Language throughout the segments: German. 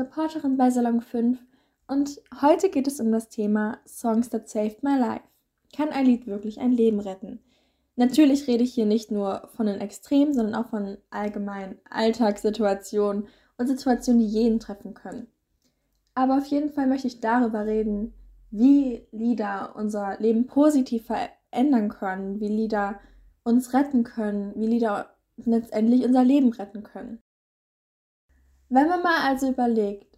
Reporterin bei Salon 5 und heute geht es um das Thema Songs that saved my life. Kann ein Lied wirklich ein Leben retten? Natürlich rede ich hier nicht nur von den Extremen, sondern auch von allgemeinen Alltagssituationen und Situationen, die jeden treffen können. Aber auf jeden Fall möchte ich darüber reden, wie Lieder unser Leben positiv verändern können, wie Lieder uns retten können, wie Lieder letztendlich unser Leben retten können. Wenn man mal also überlegt,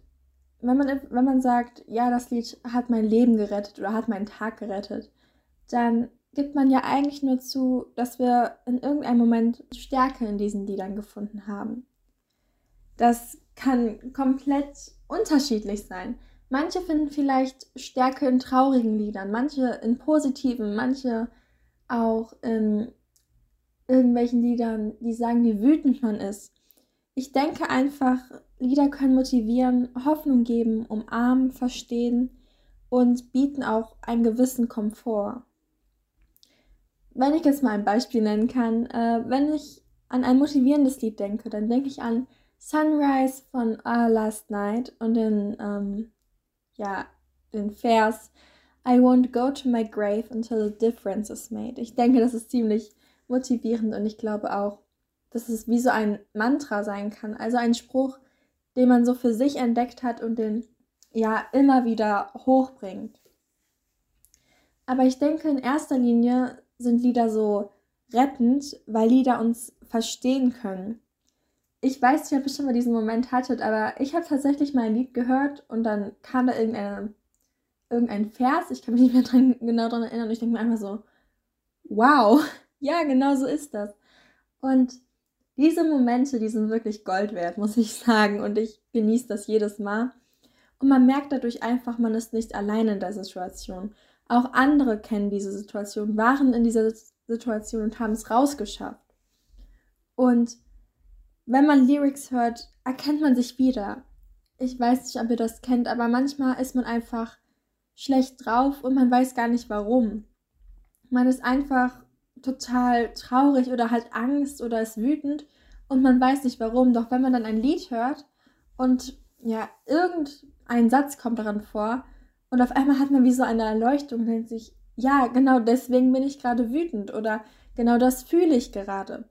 wenn man, wenn man sagt, ja, das Lied hat mein Leben gerettet oder hat meinen Tag gerettet, dann gibt man ja eigentlich nur zu, dass wir in irgendeinem Moment Stärke in diesen Liedern gefunden haben. Das kann komplett unterschiedlich sein. Manche finden vielleicht Stärke in traurigen Liedern, manche in positiven, manche auch in irgendwelchen Liedern, die sagen, wie wütend man ist. Ich denke einfach, Lieder können motivieren, Hoffnung geben, umarmen, verstehen und bieten auch einen gewissen Komfort. Wenn ich jetzt mal ein Beispiel nennen kann, äh, wenn ich an ein motivierendes Lied denke, dann denke ich an Sunrise von Our Last Night und den, ähm, ja, den Vers I won't go to my grave until the difference is made. Ich denke, das ist ziemlich motivierend und ich glaube auch, dass es wie so ein Mantra sein kann. Also ein Spruch, den man so für sich entdeckt hat und den ja immer wieder hochbringt. Aber ich denke, in erster Linie sind Lieder so rettend, weil Lieder uns verstehen können. Ich weiß nicht, ob ihr schon mal diesen Moment hattet, aber ich habe tatsächlich mal ein Lied gehört und dann kam da irgendeine, irgendein Vers, ich kann mich nicht mehr dran, genau daran erinnern, und ich denke mir einfach so, wow, ja, genau so ist das. Und diese Momente, die sind wirklich Gold wert, muss ich sagen. Und ich genieße das jedes Mal. Und man merkt dadurch einfach, man ist nicht allein in der Situation. Auch andere kennen diese Situation, waren in dieser Situation und haben es rausgeschafft. Und wenn man Lyrics hört, erkennt man sich wieder. Ich weiß nicht, ob ihr das kennt, aber manchmal ist man einfach schlecht drauf und man weiß gar nicht warum. Man ist einfach total traurig oder halt Angst oder ist wütend und man weiß nicht warum. Doch wenn man dann ein Lied hört und ja, irgendein Satz kommt daran vor und auf einmal hat man wie so eine Erleuchtung und denkt sich, ja, genau deswegen bin ich gerade wütend oder genau das fühle ich gerade.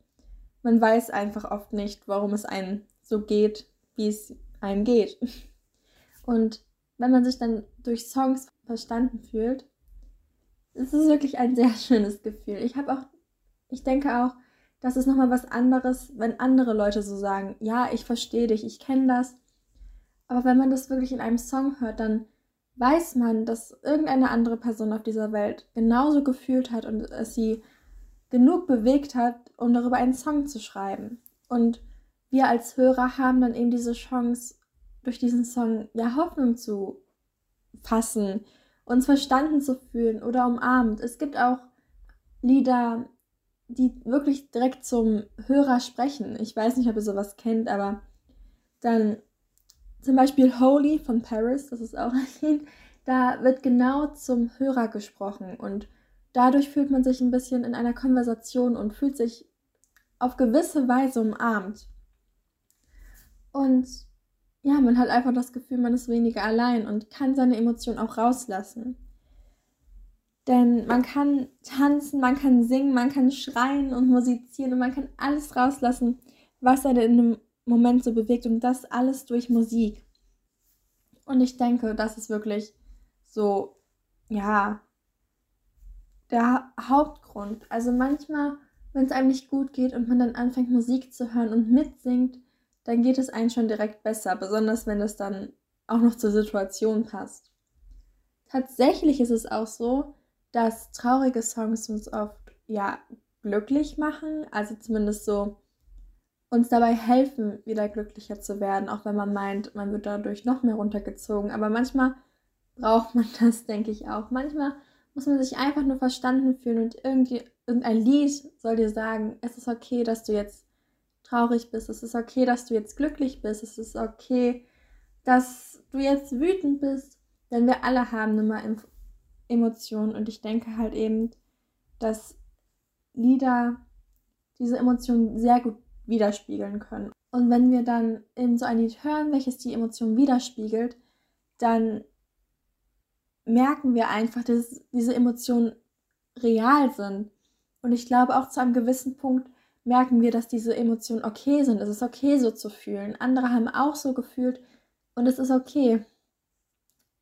Man weiß einfach oft nicht, warum es einem so geht, wie es einem geht. Und wenn man sich dann durch Songs verstanden fühlt, es ist wirklich ein sehr schönes Gefühl. Ich habe auch, ich denke auch, das ist nochmal was anderes, wenn andere Leute so sagen, ja, ich verstehe dich, ich kenne das. Aber wenn man das wirklich in einem Song hört, dann weiß man, dass irgendeine andere Person auf dieser Welt genauso gefühlt hat und es sie genug bewegt hat, um darüber einen Song zu schreiben. Und wir als Hörer haben dann eben diese Chance, durch diesen Song ja Hoffnung zu fassen, uns verstanden zu fühlen oder umarmt. Es gibt auch Lieder, die wirklich direkt zum Hörer sprechen. Ich weiß nicht, ob ihr sowas kennt, aber dann zum Beispiel Holy von Paris, das ist auch ein Lied, da wird genau zum Hörer gesprochen und dadurch fühlt man sich ein bisschen in einer Konversation und fühlt sich auf gewisse Weise umarmt. Und ja, man hat einfach das Gefühl, man ist weniger allein und kann seine Emotionen auch rauslassen. Denn man kann tanzen, man kann singen, man kann schreien und musizieren und man kann alles rauslassen, was einen in dem Moment so bewegt und das alles durch Musik. Und ich denke, das ist wirklich so, ja, der Hauptgrund. Also manchmal, wenn es einem nicht gut geht und man dann anfängt Musik zu hören und mitsingt, dann geht es einem schon direkt besser, besonders wenn es dann auch noch zur Situation passt. Tatsächlich ist es auch so, dass traurige Songs uns oft ja glücklich machen, also zumindest so uns dabei helfen, wieder glücklicher zu werden, auch wenn man meint, man wird dadurch noch mehr runtergezogen. Aber manchmal braucht man das, denke ich auch. Manchmal muss man sich einfach nur verstanden fühlen und irgendwie irgendein Lied soll dir sagen, es ist okay, dass du jetzt traurig bist, es ist okay, dass du jetzt glücklich bist, es ist okay, dass du jetzt wütend bist, denn wir alle haben immer Emotionen und ich denke halt eben, dass Lieder diese Emotionen sehr gut widerspiegeln können. Und wenn wir dann eben so ein Lied hören, welches die Emotion widerspiegelt, dann merken wir einfach, dass diese Emotionen real sind. Und ich glaube, auch zu einem gewissen Punkt merken wir, dass diese Emotionen okay sind. Es ist okay, so zu fühlen. Andere haben auch so gefühlt und es ist okay.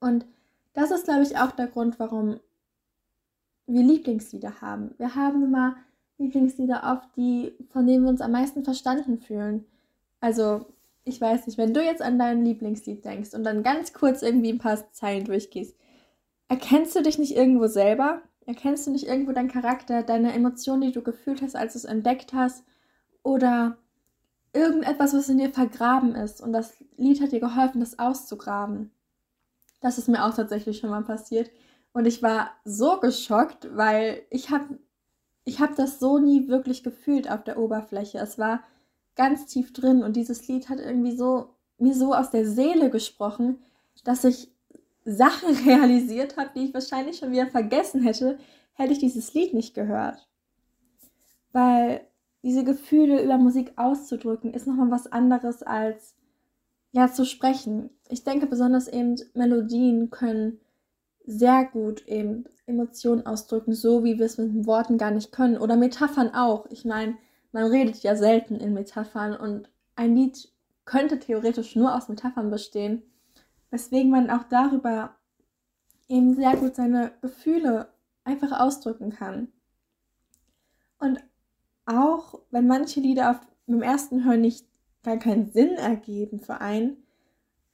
Und das ist, glaube ich, auch der Grund, warum wir Lieblingslieder haben. Wir haben immer Lieblingslieder oft, die, von denen wir uns am meisten verstanden fühlen. Also, ich weiß nicht, wenn du jetzt an dein Lieblingslied denkst und dann ganz kurz irgendwie ein paar Zeilen durchgehst, erkennst du dich nicht irgendwo selber? Erkennst du nicht irgendwo deinen Charakter, deine Emotionen, die du gefühlt hast, als du es entdeckt hast? Oder irgendetwas, was in dir vergraben ist und das Lied hat dir geholfen, das auszugraben? Das ist mir auch tatsächlich schon mal passiert. Und ich war so geschockt, weil ich habe ich hab das so nie wirklich gefühlt auf der Oberfläche. Es war ganz tief drin und dieses Lied hat irgendwie so mir so aus der Seele gesprochen, dass ich Sachen realisiert habe, die ich wahrscheinlich schon wieder vergessen hätte, hätte ich dieses Lied nicht gehört. Weil diese Gefühle über Musik auszudrücken, ist nochmal was anderes als ja zu sprechen. Ich denke besonders eben Melodien können sehr gut eben Emotionen ausdrücken, so wie wir es mit Worten gar nicht können. Oder Metaphern auch. Ich meine, man redet ja selten in Metaphern und ein Lied könnte theoretisch nur aus Metaphern bestehen, weswegen man auch darüber eben sehr gut seine Gefühle einfach ausdrücken kann. Und auch wenn manche Lieder auf dem ersten Hören nicht gar keinen Sinn ergeben für einen,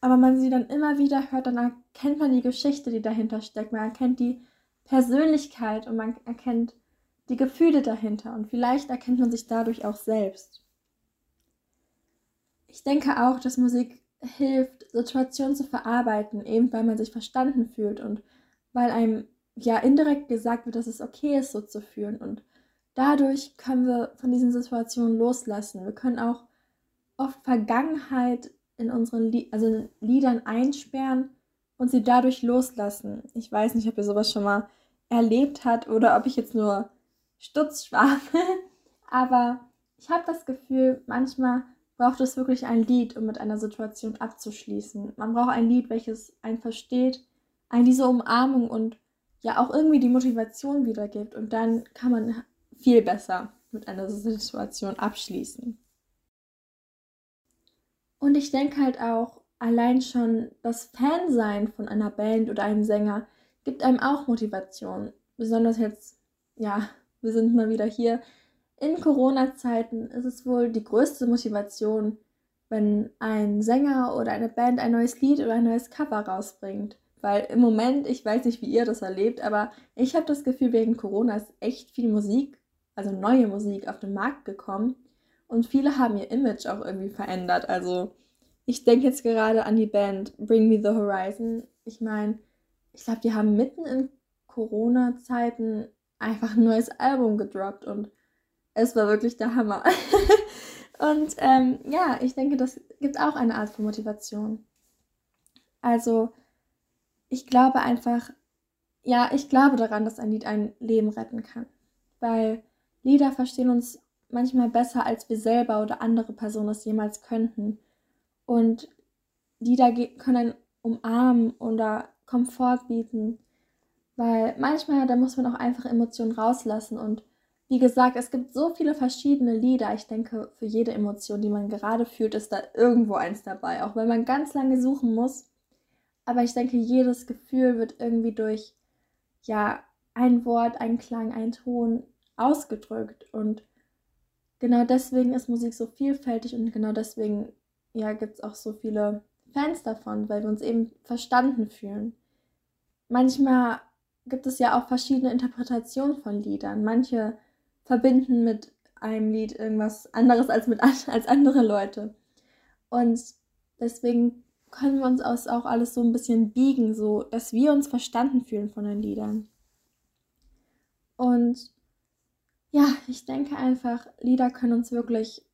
aber man sie dann immer wieder hört, dann erkennt man die Geschichte, die dahinter steckt, man erkennt die Persönlichkeit und man erkennt die Gefühle dahinter und vielleicht erkennt man sich dadurch auch selbst. Ich denke auch, dass Musik hilft, Situationen zu verarbeiten, eben weil man sich verstanden fühlt und weil einem ja indirekt gesagt wird, dass es okay ist, so zu fühlen. Und dadurch können wir von diesen Situationen loslassen. Wir können auch oft Vergangenheit in unseren Lie also Liedern einsperren und sie dadurch loslassen. Ich weiß nicht, ob ihr sowas schon mal erlebt habt oder ob ich jetzt nur Stutzschwabe, aber ich habe das Gefühl, manchmal braucht es wirklich ein Lied, um mit einer Situation abzuschließen. Man braucht ein Lied, welches einen versteht, einen diese Umarmung und ja auch irgendwie die Motivation wiedergibt. Und dann kann man viel besser mit einer Situation abschließen. Und ich denke halt auch, allein schon das Fansein von einer Band oder einem Sänger gibt einem auch Motivation. Besonders jetzt, ja, wir sind mal wieder hier in Corona-Zeiten ist es wohl die größte Motivation, wenn ein Sänger oder eine Band ein neues Lied oder ein neues Cover rausbringt. Weil im Moment, ich weiß nicht, wie ihr das erlebt, aber ich habe das Gefühl, wegen Corona ist echt viel Musik, also neue Musik auf den Markt gekommen. Und viele haben ihr Image auch irgendwie verändert. Also ich denke jetzt gerade an die Band Bring Me the Horizon. Ich meine, ich glaube, die haben mitten in Corona-Zeiten einfach ein neues Album gedroppt und es war wirklich der Hammer. und ähm, ja, ich denke, das gibt auch eine Art von Motivation. Also, ich glaube einfach, ja, ich glaube daran, dass ein Lied ein Leben retten kann. Weil Lieder verstehen uns manchmal besser, als wir selber oder andere Personen es jemals könnten. Und Lieder können umarmen oder Komfort bieten. Weil manchmal, da muss man auch einfach Emotionen rauslassen und wie gesagt, es gibt so viele verschiedene Lieder. Ich denke, für jede Emotion, die man gerade fühlt, ist da irgendwo eins dabei. Auch wenn man ganz lange suchen muss. Aber ich denke, jedes Gefühl wird irgendwie durch, ja, ein Wort, ein Klang, ein Ton ausgedrückt. Und genau deswegen ist Musik so vielfältig und genau deswegen, ja, gibt es auch so viele Fans davon, weil wir uns eben verstanden fühlen. Manchmal gibt es ja auch verschiedene Interpretationen von Liedern. Manche verbinden mit einem Lied irgendwas anderes als mit als andere Leute. Und deswegen können wir uns auch alles so ein bisschen biegen, so dass wir uns verstanden fühlen von den Liedern. Und ja, ich denke einfach, Lieder können uns wirklich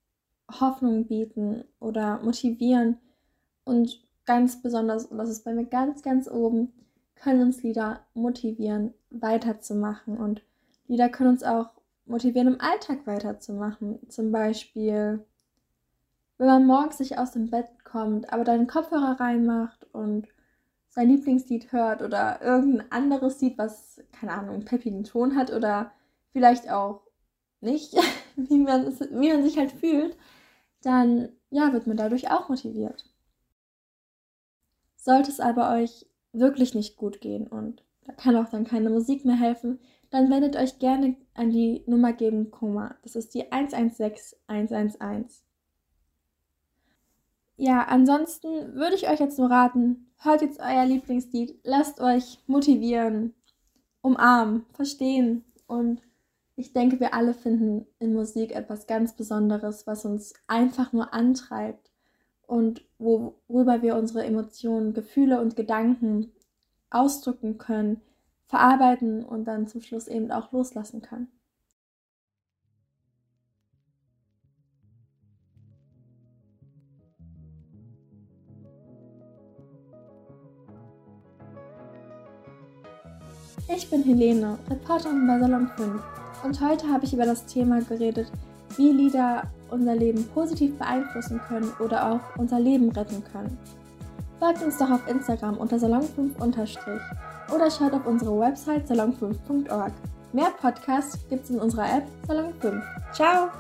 Hoffnung bieten oder motivieren. Und ganz besonders, und das ist bei mir ganz, ganz oben, können uns Lieder motivieren, weiterzumachen. Und Lieder können uns auch motivieren, im Alltag weiterzumachen. Zum Beispiel wenn man morgens sich aus dem Bett kommt, aber dann Kopfhörer reinmacht und sein Lieblingslied hört oder irgendein anderes Lied, was, keine Ahnung, einen peppigen Ton hat oder vielleicht auch nicht, wie man, wie man sich halt fühlt, dann ja, wird man dadurch auch motiviert. Sollte es aber euch wirklich nicht gut gehen und da kann auch dann keine Musik mehr helfen, dann wendet euch gerne an die Nummer gegen Kummer. Das ist die 116 111. Ja, ansonsten würde ich euch jetzt nur raten, hört jetzt euer Lieblingslied, lasst euch motivieren, umarmen, verstehen und ich denke, wir alle finden in Musik etwas ganz Besonderes, was uns einfach nur antreibt und worüber wir unsere Emotionen, Gefühle und Gedanken ausdrücken können, verarbeiten und dann zum Schluss eben auch loslassen können. Ich bin Helene, Reporterin bei Salon 5 und heute habe ich über das Thema geredet, wie Lieder unser Leben positiv beeinflussen können oder auch unser Leben retten können. Folgt uns doch auf Instagram unter salon5- oder schaut auf unsere Website salon5.org. Mehr Podcasts gibt's in unserer App Salon 5. Ciao!